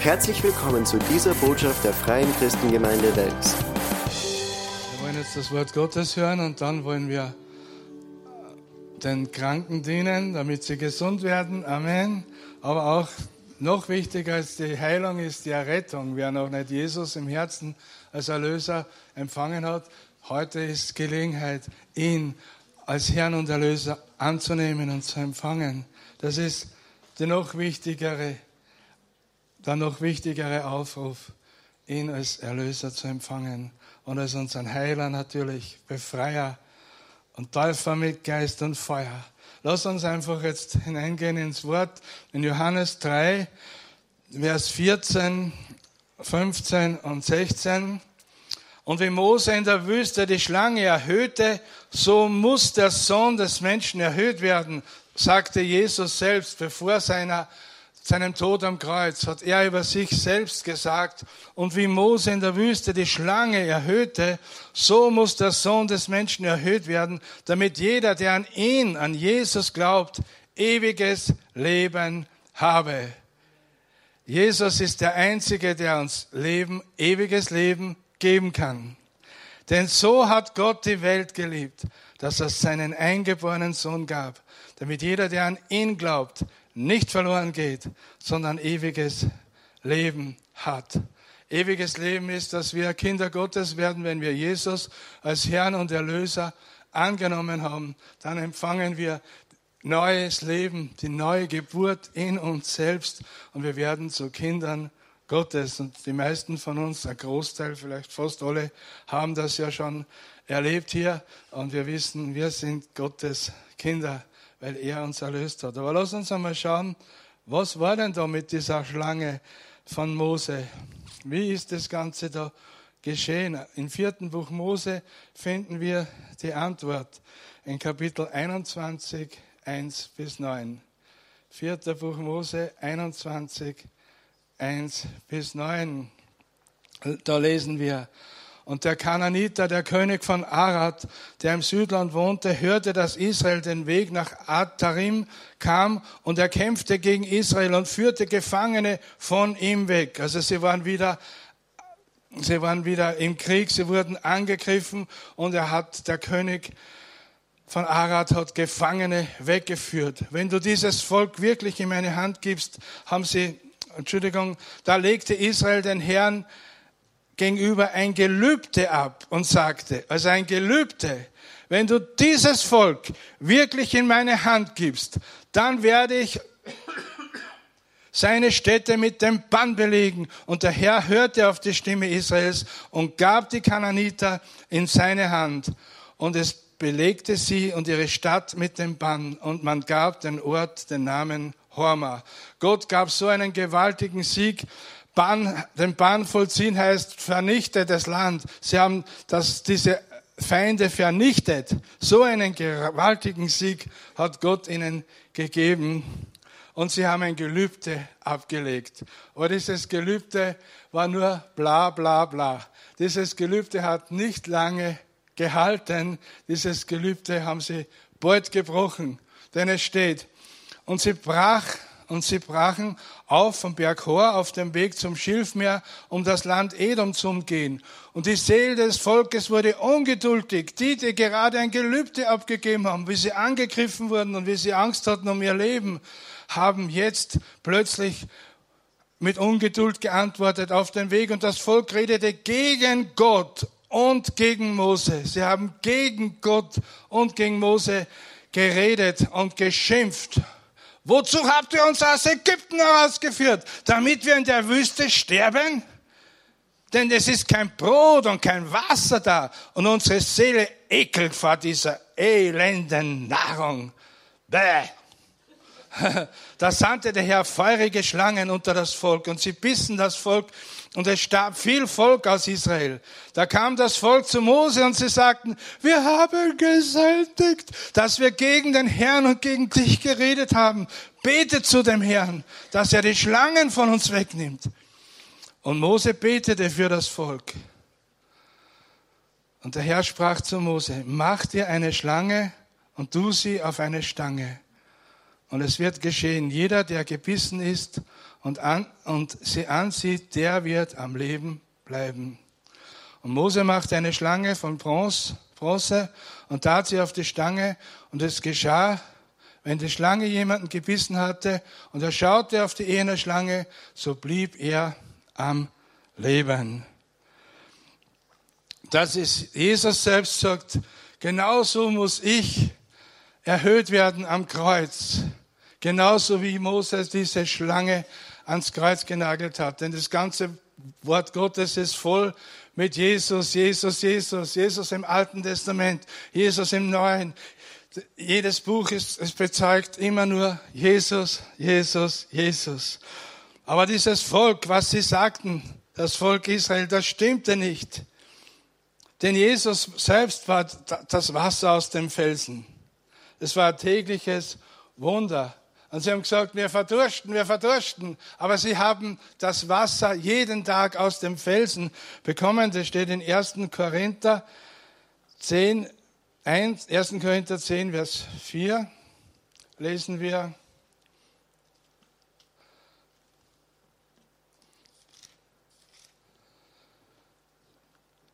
Herzlich willkommen zu dieser Botschaft der Freien Christengemeinde Wels. Wir wollen jetzt das Wort Gottes hören und dann wollen wir den Kranken dienen, damit sie gesund werden. Amen. Aber auch noch wichtiger als die Heilung ist die Errettung. Wer noch nicht Jesus im Herzen als Erlöser empfangen hat, heute ist Gelegenheit, ihn als Herrn und Erlöser anzunehmen und zu empfangen. Das ist der noch wichtigere, der noch wichtigere Aufruf, ihn als Erlöser zu empfangen und als unseren Heiler natürlich, Befreier und Täufer mit Geist und Feuer. Lass uns einfach jetzt hineingehen ins Wort in Johannes 3, Vers 14, 15 und 16. Und wie Mose in der Wüste die Schlange erhöhte, so muss der Sohn des Menschen erhöht werden, sagte Jesus selbst bevor seiner, seinem Tod am Kreuz, hat er über sich selbst gesagt. Und wie Mose in der Wüste die Schlange erhöhte, so muss der Sohn des Menschen erhöht werden, damit jeder, der an ihn, an Jesus glaubt, ewiges Leben habe. Jesus ist der Einzige, der uns Leben, ewiges Leben geben kann. Denn so hat Gott die Welt geliebt, dass er seinen eingeborenen Sohn gab, damit jeder, der an ihn glaubt, nicht verloren geht, sondern ewiges Leben hat. Ewiges Leben ist, dass wir Kinder Gottes werden, wenn wir Jesus als Herrn und Erlöser angenommen haben. Dann empfangen wir neues Leben, die neue Geburt in uns selbst und wir werden zu Kindern Gottes. Und die meisten von uns, ein Großteil, vielleicht fast alle, haben das ja schon erlebt hier. Und wir wissen, wir sind Gottes Kinder, weil er uns erlöst hat. Aber lass uns einmal schauen, was war denn da mit dieser Schlange von Mose? Wie ist das Ganze da geschehen? Im vierten Buch Mose finden wir die Antwort in Kapitel 21, 1 bis 9. Vierter Buch Mose 21, 1 bis 9. Da lesen wir, und der Kananiter, der König von Arad, der im Südland wohnte, hörte, dass Israel den Weg nach Ad-Tarim kam und er kämpfte gegen Israel und führte Gefangene von ihm weg. Also sie waren wieder Sie waren wieder im Krieg, sie wurden angegriffen und er hat, der König von Arad hat Gefangene weggeführt. Wenn du dieses Volk wirklich in meine Hand gibst, haben sie Entschuldigung, da legte Israel den Herrn gegenüber ein Gelübde ab und sagte, also ein Gelübde, wenn du dieses Volk wirklich in meine Hand gibst, dann werde ich seine Städte mit dem Bann belegen. Und der Herr hörte auf die Stimme Israels und gab die Kananiter in seine Hand. Und es belegte sie und ihre Stadt mit dem Bann. Und man gab den Ort den Namen Horma. Gott gab so einen gewaltigen Sieg. Bann, den Bann vollziehen heißt vernichte das Land. Sie haben das, diese Feinde vernichtet. So einen gewaltigen Sieg hat Gott ihnen gegeben. Und sie haben ein Gelübde abgelegt. Aber dieses Gelübde war nur bla bla bla. Dieses Gelübde hat nicht lange gehalten. Dieses Gelübde haben sie bald gebrochen. Denn es steht, und sie brach und sie brachen auf vom Berg Hor auf dem Weg zum Schilfmeer, um das Land Edom zu umgehen. Und die Seele des Volkes wurde ungeduldig. Die, die gerade ein Gelübde abgegeben haben, wie sie angegriffen wurden und wie sie Angst hatten um ihr Leben, haben jetzt plötzlich mit Ungeduld geantwortet auf den Weg. Und das Volk redete gegen Gott und gegen Mose. Sie haben gegen Gott und gegen Mose geredet und geschimpft. Wozu habt ihr uns aus Ägypten herausgeführt? Damit wir in der Wüste sterben? Denn es ist kein Brot und kein Wasser da und unsere Seele ekelt vor dieser elenden Nahrung. Bäh. Da sandte der Herr feurige Schlangen unter das Volk und sie bissen das Volk und es starb viel Volk aus Israel. Da kam das Volk zu Mose und sie sagten, wir haben gesündigt, dass wir gegen den Herrn und gegen dich geredet haben. Bete zu dem Herrn, dass er die Schlangen von uns wegnimmt. Und Mose betete für das Volk. Und der Herr sprach zu Mose, mach dir eine Schlange und tu sie auf eine Stange. Und es wird geschehen, jeder, der gebissen ist und, an, und sie ansieht, der wird am Leben bleiben. Und Mose machte eine Schlange von Bronze, Bronze und tat sie auf die Stange. Und es geschah, wenn die Schlange jemanden gebissen hatte und er schaute auf die eherne Schlange, so blieb er am Leben. Das ist, Jesus selbst sagt, genauso muss ich erhöht werden am Kreuz. Genauso wie Moses diese Schlange ans Kreuz genagelt hat. Denn das ganze Wort Gottes ist voll mit Jesus, Jesus, Jesus, Jesus im Alten Testament, Jesus im Neuen. Jedes Buch ist, es bezeugt immer nur Jesus, Jesus, Jesus. Aber dieses Volk, was sie sagten, das Volk Israel, das stimmte nicht. Denn Jesus selbst war das Wasser aus dem Felsen. Es war tägliches Wunder. Und sie haben gesagt, wir verdursten, wir verdursten. Aber sie haben das Wasser jeden Tag aus dem Felsen bekommen. Das steht in 1. Korinther 10, 1, 1. Korinther 10, Vers 4. Lesen wir.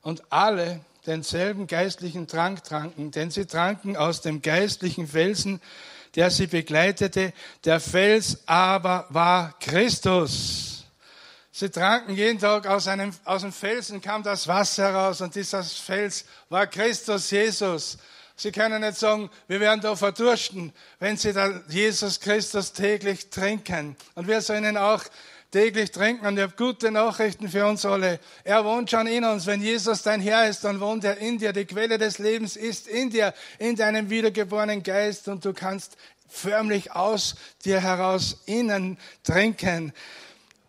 Und alle denselben geistlichen Trank tranken, denn sie tranken aus dem geistlichen Felsen, der sie begleitete. Der Fels aber war Christus. Sie tranken jeden Tag aus, einem, aus dem Felsen, kam das Wasser heraus und dieser Fels war Christus Jesus. Sie können nicht sagen, wir werden da verdursten, wenn Sie da Jesus Christus täglich trinken. Und wir sollen auch täglich trinken. Und ich habe gute Nachrichten für uns alle. Er wohnt schon in uns. Wenn Jesus dein Herr ist, dann wohnt er in dir. Die Quelle des Lebens ist in dir, in deinem wiedergeborenen Geist. Und du kannst förmlich aus dir heraus innen trinken.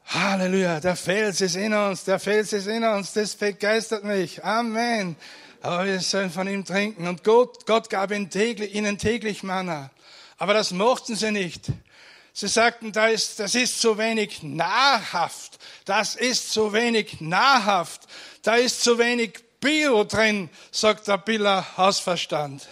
Halleluja, der Fels ist in uns, der Fels ist in uns, das begeistert mich. Amen. Aber wir sollen von ihm trinken. Und Gott, Gott gab ihnen täglich, ihnen täglich Manna. Aber das mochten sie nicht. Sie sagten, da ist, das ist zu wenig nahrhaft. Das ist zu wenig nahrhaft. Da ist zu wenig Bio drin, sagt der Biller Hausverstand.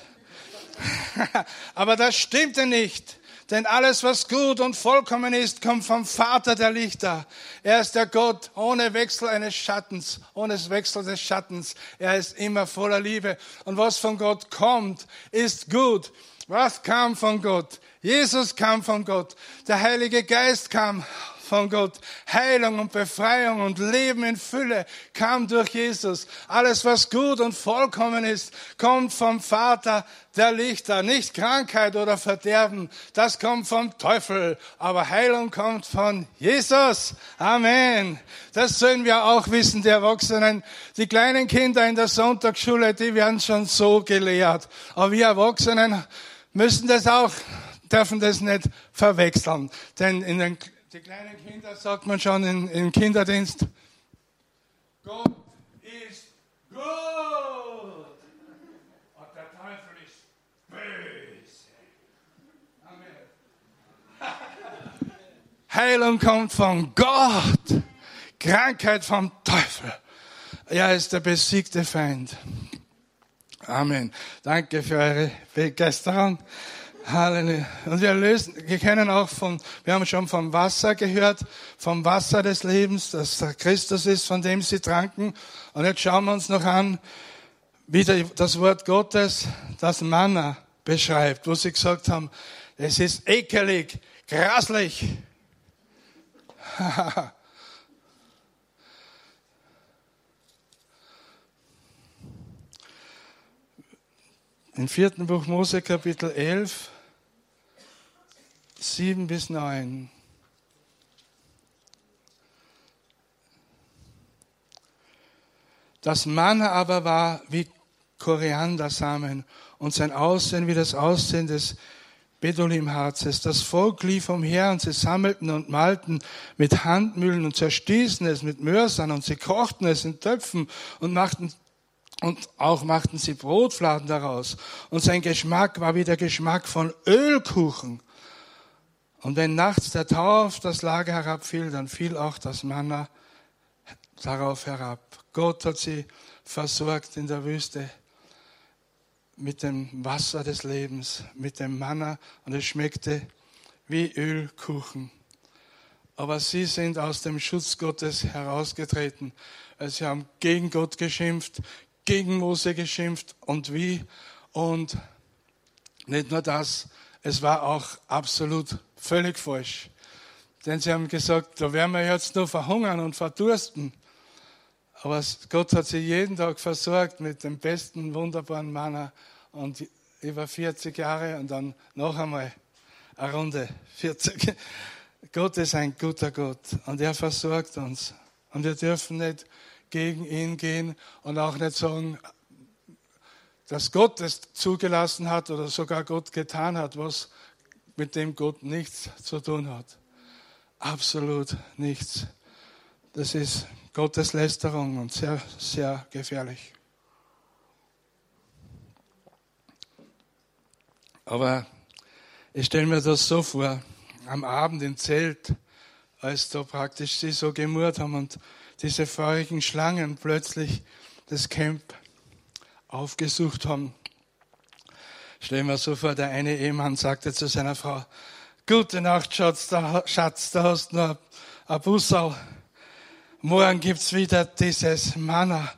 Aber das stimmte nicht. Denn alles, was gut und vollkommen ist, kommt vom Vater der Lichter. Er ist der Gott ohne Wechsel eines Schattens, ohne Wechsel des Schattens. Er ist immer voller Liebe. Und was von Gott kommt, ist gut. Was kam von Gott? Jesus kam von Gott. Der Heilige Geist kam von Gott. Heilung und Befreiung und Leben in Fülle kam durch Jesus. Alles, was gut und vollkommen ist, kommt vom Vater der Lichter. Nicht Krankheit oder Verderben, das kommt vom Teufel. Aber Heilung kommt von Jesus. Amen. Das sollen wir auch wissen, die Erwachsenen. Die kleinen Kinder in der Sonntagsschule, die werden schon so gelehrt. Aber wir Erwachsenen müssen das auch dürfen das nicht verwechseln. Denn in den die kleinen Kinder sagt man schon in, im Kinderdienst, Gott ist gut und der Teufel ist böse. Amen. Heilung kommt von Gott, Krankheit vom Teufel. Er ist der besiegte Feind. Amen. Danke für eure Begeisterung. Halleluja. Und wir lösen, wir kennen auch von, wir haben schon vom Wasser gehört, vom Wasser des Lebens, das Christus ist, von dem sie tranken. Und jetzt schauen wir uns noch an, wie das Wort Gottes das Manna beschreibt, wo sie gesagt haben, es ist ekelig, grasslich. Im vierten Buch Mose Kapitel 11 7 bis 9. Das Manna aber war wie Koriandersamen und sein Aussehen wie das Aussehen des Bedulimharzes. Das Volk lief umher und sie sammelten und malten mit Handmühlen und zerstießen es mit Mörsern und sie kochten es in Töpfen und machten und auch machten sie Brotfladen daraus. Und sein Geschmack war wie der Geschmack von Ölkuchen. Und wenn nachts der Tau auf das Lager herabfiel, dann fiel auch das Manna darauf herab. Gott hat sie versorgt in der Wüste mit dem Wasser des Lebens, mit dem Manna und es schmeckte wie Ölkuchen. Aber sie sind aus dem Schutz Gottes herausgetreten. Sie haben gegen Gott geschimpft, gegen Mose geschimpft und wie. Und nicht nur das, es war auch absolut völlig falsch. Denn sie haben gesagt, da werden wir jetzt nur verhungern und verdursten. Aber Gott hat sie jeden Tag versorgt mit dem besten, wunderbaren Manna und über 40 Jahre und dann noch einmal eine Runde 40. Gott ist ein guter Gott und er versorgt uns. Und wir dürfen nicht gegen ihn gehen und auch nicht sagen, dass Gott es zugelassen hat oder sogar Gott getan hat, was mit dem Gott nichts zu tun hat. Absolut nichts. Das ist Gottes Lästerung und sehr, sehr gefährlich. Aber ich stelle mir das so vor, am Abend im Zelt, als da praktisch sie so gemurrt haben und diese feurigen Schlangen plötzlich das Camp aufgesucht haben. Stellen wir so vor, der eine Ehemann sagte zu seiner Frau, Gute Nacht, Schatz, da, Schatz, da hast du noch ein Bussel. Morgen gibt's wieder dieses Manna.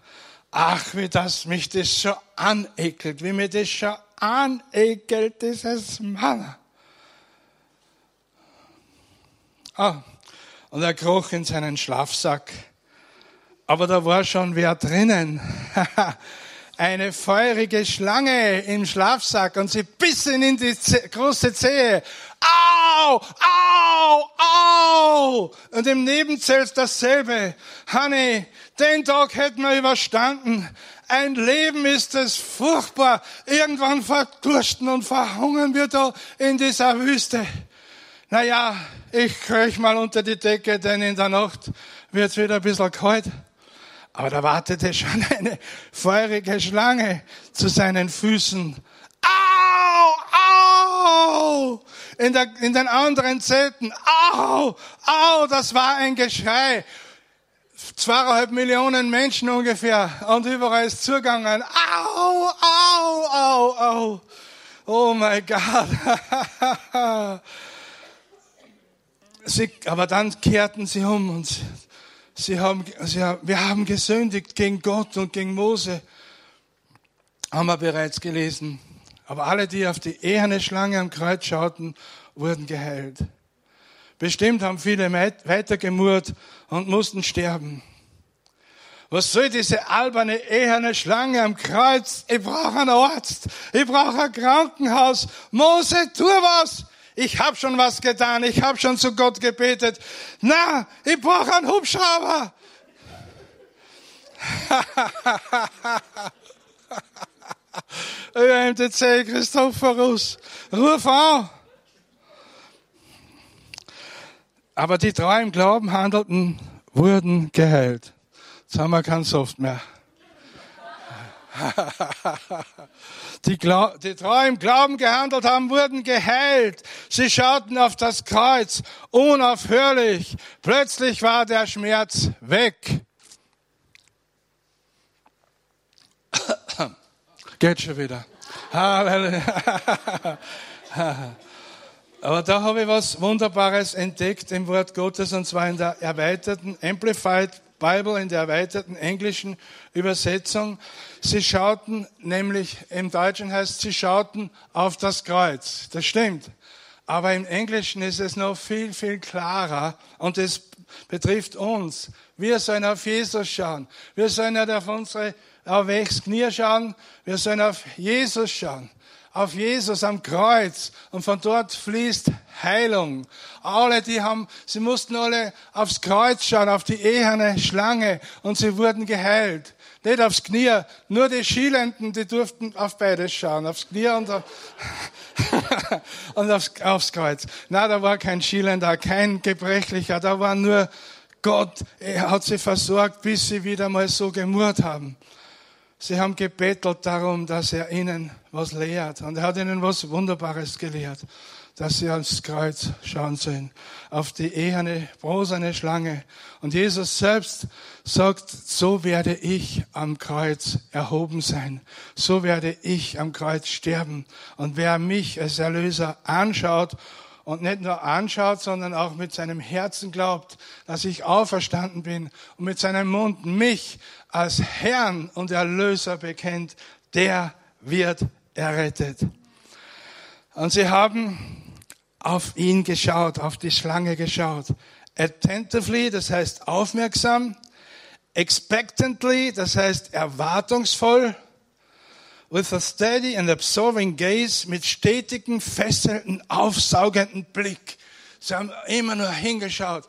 Ach, wie das mich das schon anekelt, wie mir das schon anekelt, dieses Manna. Ah, und er kroch in seinen Schlafsack. Aber da war schon wer drinnen. eine feurige Schlange im Schlafsack und sie biss ihn in die große Zehe. Au, au, au! Und im Nebenzelt dasselbe. Honey, den Tag hätten wir überstanden. Ein Leben ist es furchtbar. Irgendwann verdursten und verhungern wir da in dieser Wüste. Naja, ich kröch mal unter die Decke, denn in der Nacht wird's wieder ein bisschen kalt. Aber da wartete schon eine feurige Schlange zu seinen Füßen. Au, au! In, der, in den anderen Zelten. Au, au! Das war ein Geschrei. Zweieinhalb Millionen Menschen ungefähr. Und überall ist zugegangen. Au, au, au, au. Oh mein Gott. aber dann kehrten sie um und Sie haben, sie haben, wir haben gesündigt gegen Gott und gegen Mose. Haben wir bereits gelesen. Aber alle, die auf die eherne Schlange am Kreuz schauten, wurden geheilt. Bestimmt haben viele weitergemurrt und mussten sterben. Was soll diese alberne, eherne Schlange am Kreuz? Ich brauche einen Arzt. Ich brauche ein Krankenhaus. Mose, tu was ich habe schon was getan, ich habe schon zu Gott gebetet. Na, ich brauche einen Hubschrauber. ÖMTC Christophorus, ruf an. Aber die drei im Glauben handelten, wurden geheilt. Jetzt haben wir keinen Soft mehr. Die, die treu im Glauben gehandelt haben, wurden geheilt. Sie schauten auf das Kreuz, unaufhörlich. Plötzlich war der Schmerz weg. Geht schon wieder. Halleluja. Aber da habe ich was Wunderbares entdeckt im Wort Gottes, und zwar in der erweiterten Amplified Bible, in der erweiterten englischen Übersetzung. Sie schauten nämlich, im Deutschen heißt, sie schauten auf das Kreuz. Das stimmt. Aber im Englischen ist es noch viel, viel klarer und es betrifft uns. Wir sollen auf Jesus schauen. Wir sollen nicht auf unsere auf welches Knie schauen. Wir sollen auf Jesus schauen auf Jesus am Kreuz und von dort fließt Heilung. Alle, die haben, sie mussten alle aufs Kreuz schauen, auf die eherne Schlange und sie wurden geheilt. Nicht aufs Knie, nur die Schielenden, die durften auf beides schauen, aufs Knie und, auf, und aufs, aufs Kreuz. Na, da war kein Schielender, kein Gebrechlicher, da war nur Gott, er hat sie versorgt, bis sie wieder mal so gemurrt haben. Sie haben gebettelt darum, dass er ihnen was lehrt. Und er hat ihnen was Wunderbares gelehrt, dass sie ans Kreuz schauen sollen, auf die eherne, bronzene Schlange. Und Jesus selbst sagt, so werde ich am Kreuz erhoben sein. So werde ich am Kreuz sterben. Und wer mich als Erlöser anschaut und nicht nur anschaut, sondern auch mit seinem Herzen glaubt, dass ich auferstanden bin und mit seinem Mund mich als Herrn und Erlöser bekennt, der wird errettet. Und sie haben auf ihn geschaut, auf die Schlange geschaut. Attentively, das heißt aufmerksam. Expectantly, das heißt erwartungsvoll. With a steady and absorbing gaze, mit stetigen, fesselnden, aufsaugenden Blick. Sie haben immer nur hingeschaut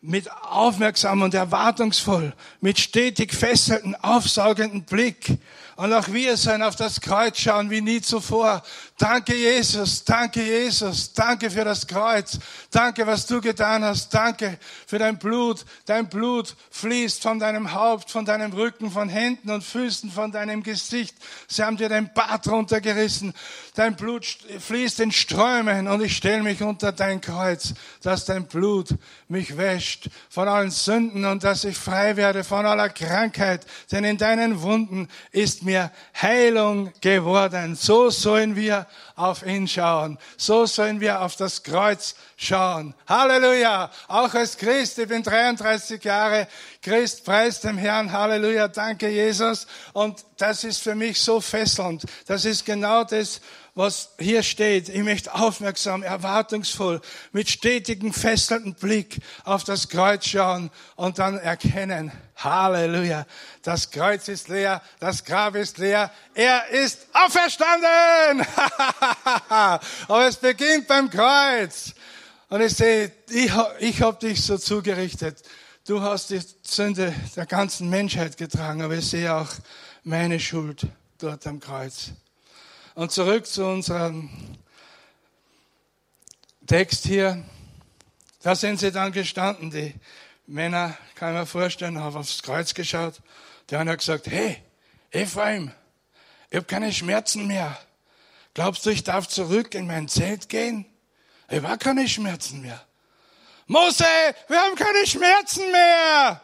mit aufmerksam und erwartungsvoll, mit stetig fesselnden, aufsaugenden Blick. Und auch wir sollen auf das Kreuz schauen wie nie zuvor. Danke Jesus, danke Jesus, danke für das Kreuz. Danke, was du getan hast. Danke für dein Blut. Dein Blut fließt von deinem Haupt, von deinem Rücken, von Händen und Füßen, von deinem Gesicht. Sie haben dir den Bart runtergerissen. Dein Blut fließt in Strömen und ich stelle mich unter dein Kreuz, dass dein Blut mich wäscht von allen Sünden und dass ich frei werde von aller Krankheit. Denn in deinen Wunden ist mir Heilung geworden. So sollen wir auf ihn schauen. So sollen wir auf das Kreuz schauen. Halleluja. Auch als Christ, ich bin 33 Jahre Christ, preis dem Herrn. Halleluja. Danke, Jesus. Und das ist für mich so fesselnd. Das ist genau das, was hier steht. Ich möchte aufmerksam, erwartungsvoll, mit stetigem, fesselnden Blick auf das Kreuz schauen und dann erkennen, Halleluja, das Kreuz ist leer, das Grab ist leer, er ist auferstanden. Aber es beginnt beim Kreuz. Und ich sehe, ich, ich habe dich so zugerichtet. Du hast die Sünde der ganzen Menschheit getragen, aber ich sehe auch meine Schuld dort am Kreuz. Und zurück zu unserem Text hier. Da sind sie dann gestanden, die Männer, kann ich mir vorstellen, haben aufs Kreuz geschaut. Der eine hat gesagt, hey, Ephraim, ich habe keine Schmerzen mehr. Glaubst du, ich darf zurück in mein Zelt gehen? Ich habe keine Schmerzen mehr. Mose, wir haben keine Schmerzen mehr.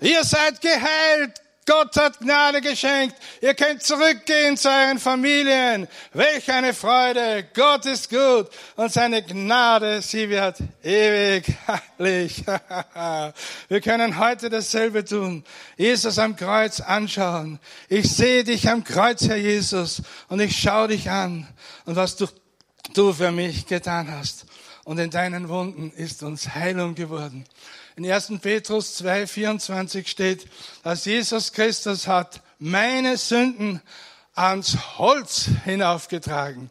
Ihr seid geheilt. Gott hat Gnade geschenkt. Ihr könnt zurückgehen zu euren Familien. Welch eine Freude. Gott ist gut und seine Gnade, sie wird ewig herrlich. Wir können heute dasselbe tun. Jesus am Kreuz anschauen. Ich sehe dich am Kreuz, Herr Jesus, und ich schaue dich an und was du, du für mich getan hast. Und in deinen Wunden ist uns Heilung geworden. In 1. Petrus 2, 24 steht, dass Jesus Christus hat meine Sünden ans Holz hinaufgetragen.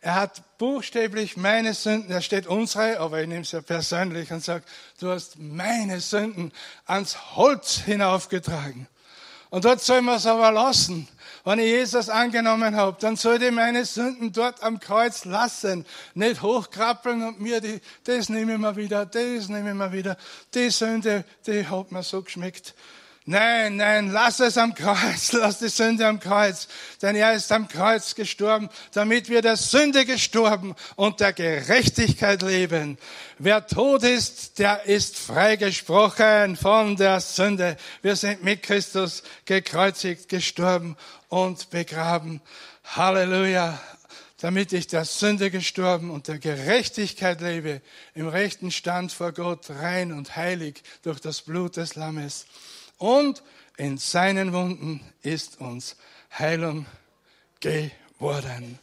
Er hat buchstäblich meine Sünden, da steht unsere, aber ich nehme es ja persönlich und sage, du hast meine Sünden ans Holz hinaufgetragen. Und dort soll man es aber lassen. Wenn ich Jesus angenommen habe, dann sollte ich meine Sünden dort am Kreuz lassen. Nicht hochkrabbeln und mir die, das nehme ich mal wieder, das nehme ich mal wieder. Die Sünde, die hat mir so geschmeckt. Nein, nein, lass es am Kreuz, lass die Sünde am Kreuz, denn er ist am Kreuz gestorben, damit wir der Sünde gestorben und der Gerechtigkeit leben. Wer tot ist, der ist freigesprochen von der Sünde. Wir sind mit Christus gekreuzigt, gestorben und begraben. Halleluja damit ich der Sünde gestorben und der Gerechtigkeit lebe, im rechten Stand vor Gott, rein und heilig durch das Blut des Lammes und in seinen Wunden ist uns Heilung geworden.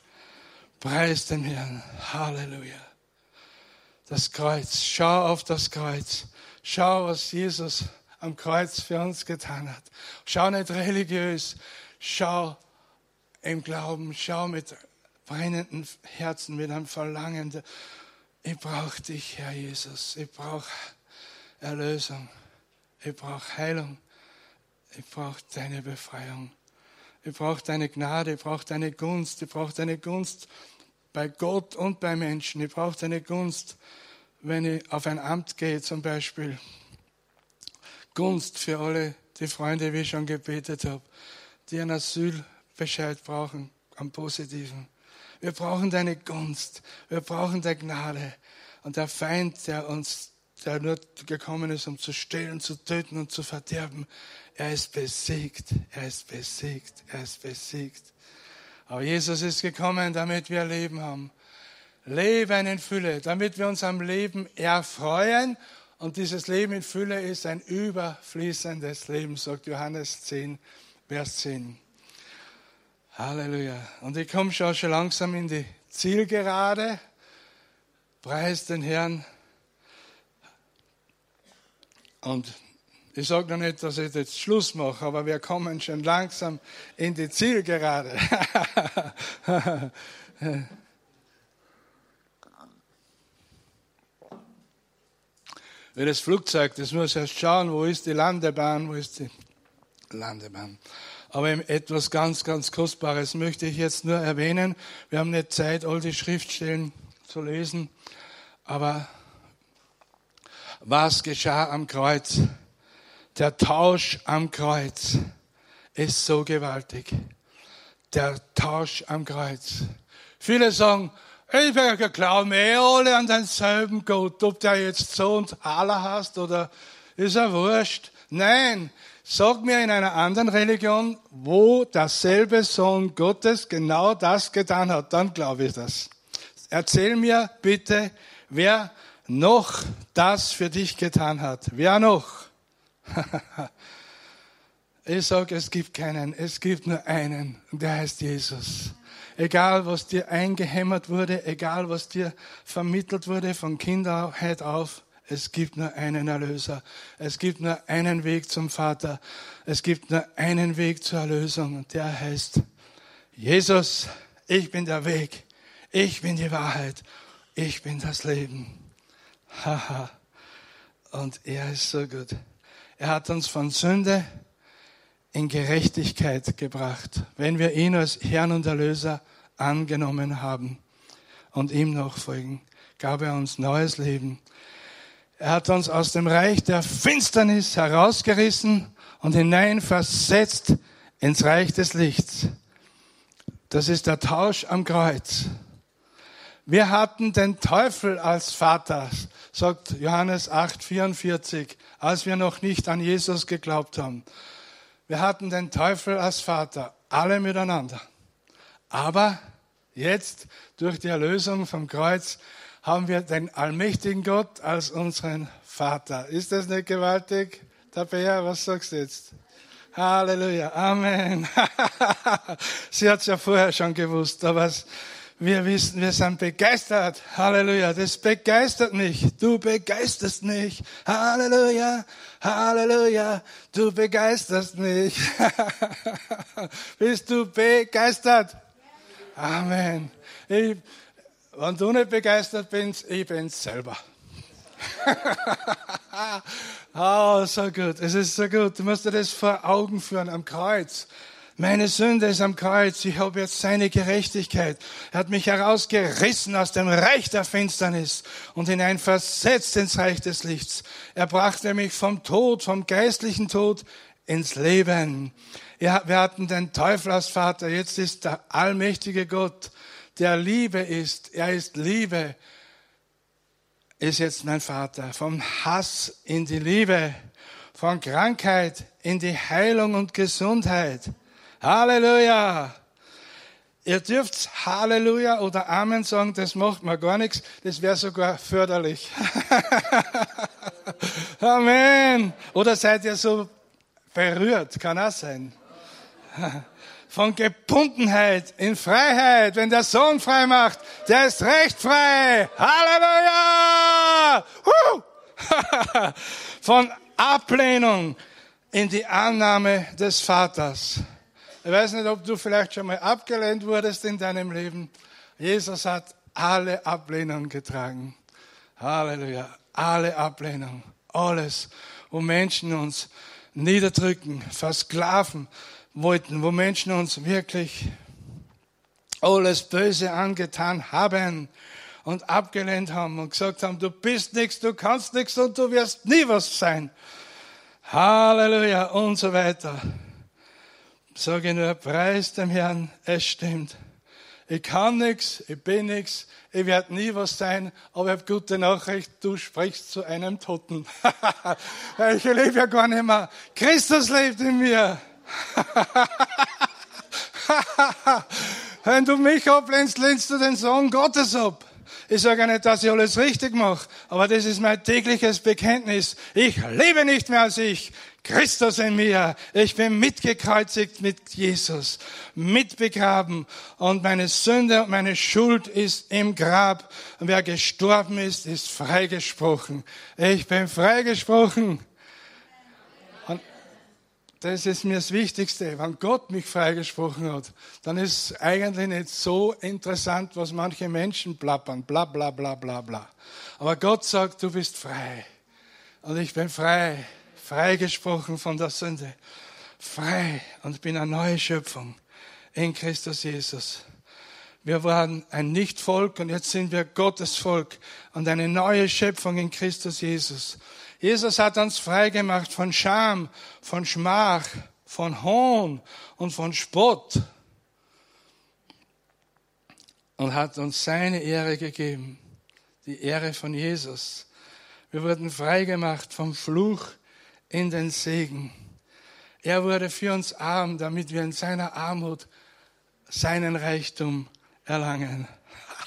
Preis den Herrn. Halleluja. Das Kreuz. Schau auf das Kreuz. Schau, was Jesus am Kreuz für uns getan hat. Schau nicht religiös. Schau im Glauben. Schau mit brennenden Herzen, mit einem Verlangen. Ich brauche dich, Herr Jesus. Ich brauche Erlösung. Ich brauche Heilung. Ich brauche deine Befreiung. Ich brauche deine Gnade, ich brauche deine Gunst, ich brauche deine Gunst bei Gott und bei Menschen. Ich brauche deine Gunst, wenn ich auf ein Amt gehe zum Beispiel. Gunst für alle die Freunde, wie ich schon gebetet habe, die einen Asylbescheid brauchen, am Positiven. Wir brauchen deine Gunst, wir brauchen deine Gnade. Und der Feind, der uns, der nur gekommen ist, um zu stehlen, zu töten und zu verderben, er ist besiegt, er ist besiegt, er ist besiegt. Aber Jesus ist gekommen, damit wir Leben haben. Leben in Fülle, damit wir uns am Leben erfreuen. Und dieses Leben in Fülle ist ein überfließendes Leben, sagt Johannes 10, Vers 10. Halleluja. Und ich komme schon, schon langsam in die Zielgerade. Preis den Herrn. Und ich sage noch nicht, dass ich jetzt Schluss mache, aber wir kommen schon langsam in die Zielgerade. Wie das Flugzeug, das muss erst schauen, wo ist die Landebahn, wo ist die Landebahn. Aber etwas ganz, ganz Kostbares möchte ich jetzt nur erwähnen. Wir haben nicht Zeit, all die Schriftstellen zu lesen. Aber was geschah am Kreuz? Der Tausch am Kreuz ist so gewaltig. Der Tausch am Kreuz. Viele sagen, ich glaube eh alle an denselben Gott, ob der jetzt so und Allah hast oder ist er wurscht. Nein, sag mir in einer anderen Religion, wo derselbe Sohn Gottes genau das getan hat, dann glaube ich das. Erzähl mir bitte, wer noch das für dich getan hat. Wer noch? ich sage, es gibt keinen, es gibt nur einen, und der heißt Jesus. Egal, was dir eingehämmert wurde, egal, was dir vermittelt wurde von Kindheit auf, es gibt nur einen Erlöser. Es gibt nur einen Weg zum Vater. Es gibt nur einen Weg zur Erlösung und der heißt Jesus. Ich bin der Weg. Ich bin die Wahrheit. Ich bin das Leben. Haha. Und er ist so gut. Er hat uns von Sünde in Gerechtigkeit gebracht, wenn wir ihn als Herrn und Erlöser angenommen haben und ihm nachfolgen, gab er uns neues Leben. Er hat uns aus dem Reich der Finsternis herausgerissen und hineinversetzt ins Reich des Lichts. Das ist der Tausch am Kreuz. Wir hatten den Teufel als Vater, sagt Johannes 8, 44, als wir noch nicht an Jesus geglaubt haben. Wir hatten den Teufel als Vater, alle miteinander. Aber jetzt, durch die Erlösung vom Kreuz, haben wir den allmächtigen Gott als unseren Vater. Ist das nicht gewaltig? Tabea, was sagst du jetzt? Halleluja, Amen. Sie hat es ja vorher schon gewusst, aber wir wissen, wir sind begeistert. Halleluja. Das begeistert mich. Du begeisterst mich. Halleluja. Halleluja. Du begeisterst mich. Bist du begeistert? Amen. Ich, wenn du nicht begeistert bist, ich bin's selber. oh, so gut. Es ist so gut. Du musst dir das vor Augen führen am Kreuz. Meine Sünde ist am Kreuz. Ich habe jetzt seine Gerechtigkeit. Er hat mich herausgerissen aus dem Reich der Finsternis und hineinversetzt ins Reich des Lichts. Er brachte mich vom Tod, vom geistlichen Tod ins Leben. Ja, wir hatten den Teufel als Vater. Jetzt ist der allmächtige Gott, der Liebe ist. Er ist Liebe. Ist jetzt mein Vater. Vom Hass in die Liebe. Von Krankheit in die Heilung und Gesundheit. Halleluja! Ihr dürft Halleluja oder Amen sagen, das macht mir gar nichts, das wäre sogar förderlich. Amen! Oder seid ihr so berührt? Kann auch sein. Von Gebundenheit in Freiheit, wenn der Sohn frei macht, der ist recht frei. Halleluja! Von Ablehnung in die Annahme des Vaters. Ich weiß nicht, ob du vielleicht schon mal abgelehnt wurdest in deinem Leben. Jesus hat alle Ablehnung getragen. Halleluja. Alle Ablehnung. Alles, wo Menschen uns niederdrücken, versklaven wollten, wo Menschen uns wirklich alles Böse angetan haben und abgelehnt haben und gesagt haben, du bist nichts, du kannst nichts und du wirst nie was sein. Halleluja und so weiter sage nur, preis dem Herrn, es stimmt. Ich kann nichts, ich bin nichts, ich werde nie was sein, aber ich habe gute Nachricht, du sprichst zu einem Toten. ich lebe ja gar nicht mehr. Christus lebt in mir. Wenn du mich ablehnst, lehnst du den Sohn Gottes ab. Ich sage nicht, dass ich alles richtig mache, aber das ist mein tägliches Bekenntnis. Ich lebe nicht mehr als ich. Christus in mir. Ich bin mitgekreuzigt mit Jesus, mitbegraben und meine Sünde und meine Schuld ist im Grab. Und wer gestorben ist, ist freigesprochen. Ich bin freigesprochen. Das ist mir das Wichtigste. Wenn Gott mich freigesprochen hat, dann ist eigentlich nicht so interessant, was manche Menschen plappern. Bla, bla, bla, bla, bla. Aber Gott sagt, du bist frei. Und ich bin frei. Freigesprochen von der Sünde. Frei. Und bin eine neue Schöpfung in Christus Jesus. Wir waren ein Nichtvolk und jetzt sind wir Gottes Volk und eine neue Schöpfung in Christus Jesus. Jesus hat uns freigemacht von Scham, von Schmach, von Hohn und von Spott und hat uns seine Ehre gegeben, die Ehre von Jesus. Wir wurden freigemacht vom Fluch in den Segen. Er wurde für uns arm, damit wir in seiner Armut seinen Reichtum erlangen.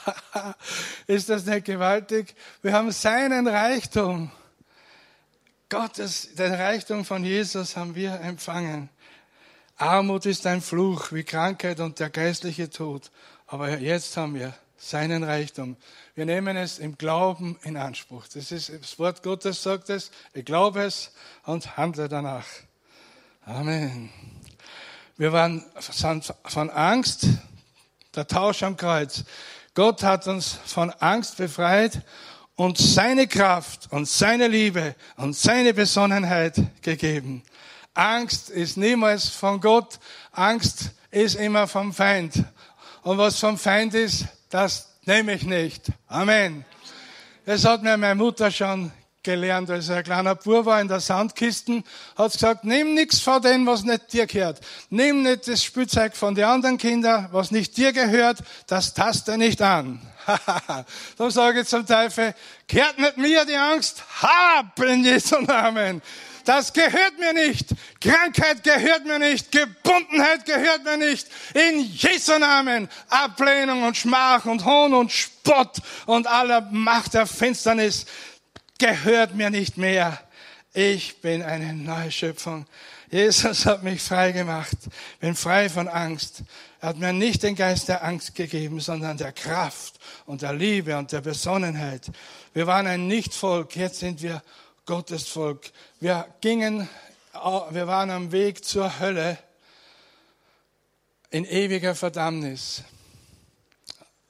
Ist das nicht gewaltig? Wir haben seinen Reichtum. Gottes, den Reichtum von Jesus haben wir empfangen. Armut ist ein Fluch wie Krankheit und der geistliche Tod. Aber jetzt haben wir seinen Reichtum. Wir nehmen es im Glauben in Anspruch. Das ist das Wort Gottes sagt es. Ich glaube es und handle danach. Amen. Wir waren von Angst, der Tausch am Kreuz. Gott hat uns von Angst befreit und seine Kraft und seine Liebe und seine Besonnenheit gegeben. Angst ist niemals von Gott, Angst ist immer vom Feind. Und was vom Feind ist, das nehme ich nicht. Amen. Das hat mir meine Mutter schon gelernt, als er ein kleiner Bub war in der Sandkisten, hat gesagt, nimm nichts von dem, was nicht dir gehört. Nimm nicht das Spielzeug von den anderen Kindern, was nicht dir gehört, das taste nicht an. da sage ich zum Teufel, gehört nicht mir die Angst, hab in Jesu Namen. Das gehört mir nicht. Krankheit gehört mir nicht. Gebundenheit gehört mir nicht. In Jesu Namen. Ablehnung und Schmach und Hohn und Spott und aller Macht der Finsternis gehört mir nicht mehr. Ich bin eine neue Schöpfung. Jesus hat mich frei gemacht. Bin frei von Angst. Er hat mir nicht den Geist der Angst gegeben, sondern der Kraft und der Liebe und der Besonnenheit. Wir waren ein Nichtvolk, jetzt sind wir Gottes Volk. Wir gingen, wir waren am Weg zur Hölle in ewiger Verdammnis.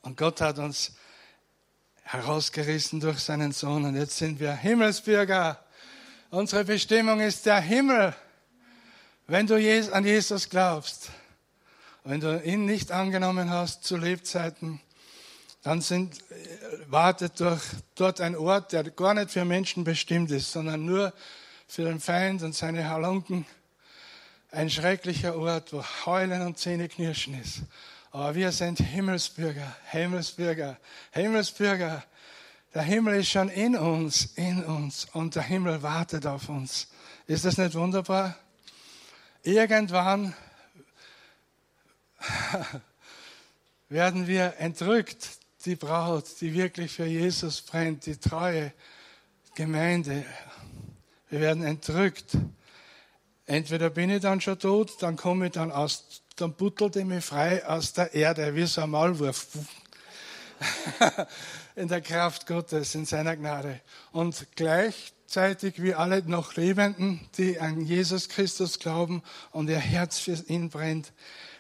Und Gott hat uns herausgerissen durch seinen Sohn. Und jetzt sind wir Himmelsbürger. Unsere Bestimmung ist der Himmel, wenn du an Jesus glaubst. Wenn du ihn nicht angenommen hast zu Lebzeiten, dann sind, wartet durch, dort ein Ort, der gar nicht für Menschen bestimmt ist, sondern nur für den Feind und seine Halunken. Ein schrecklicher Ort, wo Heulen und Zähneknirschen ist. Aber wir sind Himmelsbürger, Himmelsbürger, Himmelsbürger. Der Himmel ist schon in uns, in uns und der Himmel wartet auf uns. Ist das nicht wunderbar? Irgendwann werden wir entrückt, die Braut, die wirklich für Jesus brennt, die treue Gemeinde. Wir werden entrückt. Entweder bin ich dann schon tot, dann komme ich dann aus dann buttelt er mich frei aus der Erde, wie so ein Maulwurf. in der Kraft Gottes, in seiner Gnade. Und gleichzeitig wie alle noch Lebenden, die an Jesus Christus glauben und ihr Herz für ihn brennt,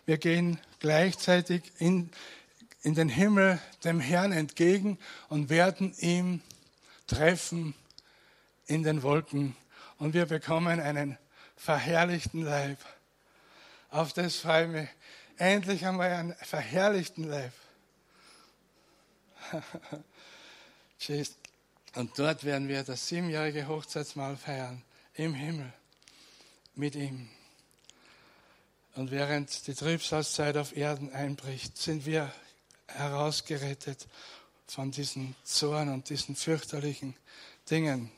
wir gehen gleichzeitig in, in den Himmel dem Herrn entgegen und werden ihm treffen in den Wolken. Und wir bekommen einen verherrlichten Leib. Auf das freue ich mich. Endlich einmal einen verherrlichten Leib. Und dort werden wir das siebenjährige Hochzeitsmahl feiern. Im Himmel. Mit ihm. Und während die Trübsalzeit auf Erden einbricht, sind wir herausgerettet von diesen Zorn und diesen fürchterlichen Dingen.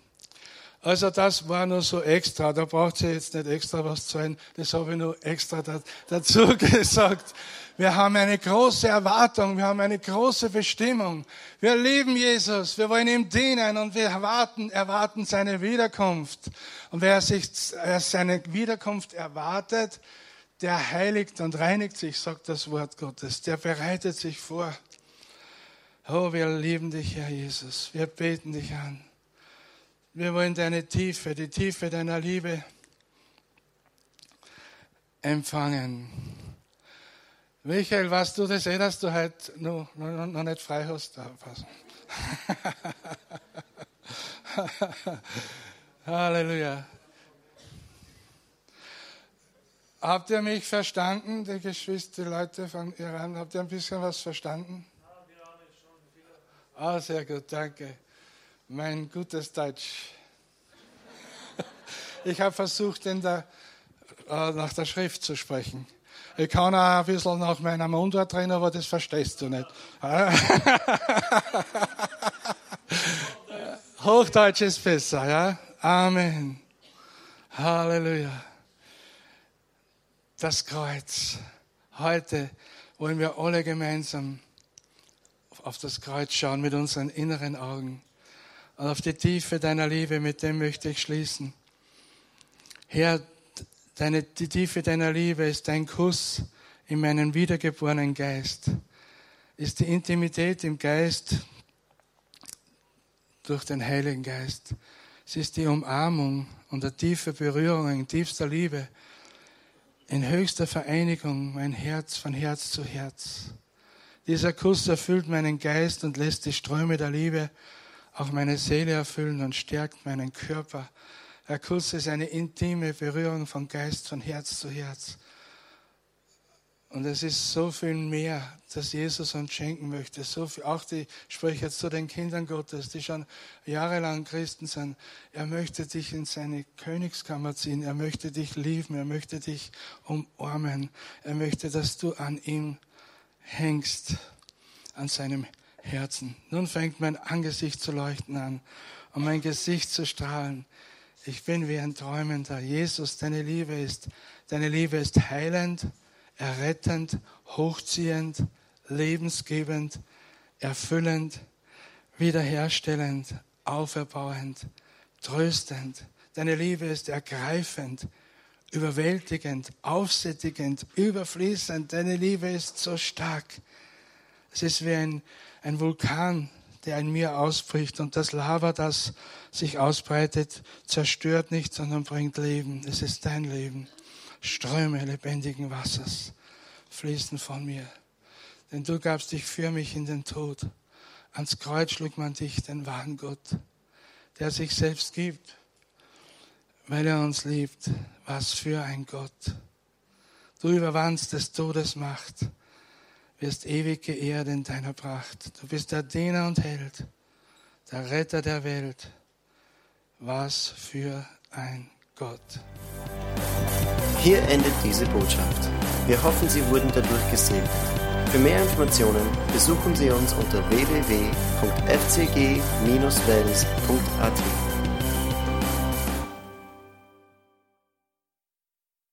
Also das war nur so extra, da braucht sie jetzt nicht extra was zahlen, das habe ich nur extra da, dazu gesagt. Wir haben eine große Erwartung, wir haben eine große Bestimmung. Wir lieben Jesus, wir wollen ihm dienen und wir erwarten, erwarten seine Wiederkunft. Und wer sich seine Wiederkunft erwartet, der heiligt und reinigt sich, sagt das Wort Gottes. Der bereitet sich vor. Oh, wir lieben dich, Herr Jesus. Wir beten dich an. Wir wollen deine Tiefe, die Tiefe deiner Liebe empfangen. Michael, weißt du das eh, dass du heute noch, noch, noch nicht frei hast? Halleluja. Habt ihr mich verstanden, die Geschwister, die Leute von Iran? Habt ihr ein bisschen was verstanden? Ah, sehr gut, danke mein gutes Deutsch. Ich habe versucht, der, äh, nach der Schrift zu sprechen. Ich kann auch ein bisschen nach meiner Mundart reden, aber das verstehst du nicht. Hochdeutsch ist besser, ja? Amen. Halleluja. Das Kreuz. Heute wollen wir alle gemeinsam auf das Kreuz schauen mit unseren inneren Augen und auf die Tiefe deiner Liebe, mit dem möchte ich schließen. Herr, deine, die Tiefe deiner Liebe ist dein Kuss in meinen wiedergeborenen Geist, ist die Intimität im Geist durch den Heiligen Geist. Es ist die Umarmung und der tiefe Berührung in tiefster Liebe, in höchster Vereinigung, mein Herz von Herz zu Herz. Dieser Kuss erfüllt meinen Geist und lässt die Ströme der Liebe auch meine Seele erfüllen und stärkt meinen Körper. Herr Kuss ist eine intime Berührung von Geist, von Herz zu Herz. Und es ist so viel mehr, das Jesus uns schenken möchte. So viel, auch die, jetzt zu den Kindern Gottes, die schon jahrelang Christen sind. Er möchte dich in seine Königskammer ziehen. Er möchte dich lieben. Er möchte dich umarmen. Er möchte, dass du an ihm hängst, an seinem Herzen. Nun fängt mein Angesicht zu leuchten an und mein Gesicht zu strahlen. Ich bin wie ein Träumender. Jesus, deine Liebe ist, deine Liebe ist heilend, errettend, hochziehend, lebensgebend, erfüllend, wiederherstellend, auferbauend, tröstend. Deine Liebe ist ergreifend, überwältigend, aufsättigend, überfließend. Deine Liebe ist so stark. Es ist wie ein, ein Vulkan, der in mir ausbricht und das Lava, das sich ausbreitet, zerstört nicht, sondern bringt Leben. Es ist dein Leben. Ströme lebendigen Wassers fließen von mir. Denn du gabst dich für mich in den Tod. Ans Kreuz schlug man dich, den wahren Gott, der sich selbst gibt, weil er uns liebt. Was für ein Gott. Du überwandst des Todes Macht wirst ewig geehrt in deiner Pracht. Du bist der Diener und Held, der Retter der Welt. Was für ein Gott. Hier endet diese Botschaft. Wir hoffen, Sie wurden dadurch gesegnet. Für mehr Informationen besuchen Sie uns unter www.fcg-wells.at.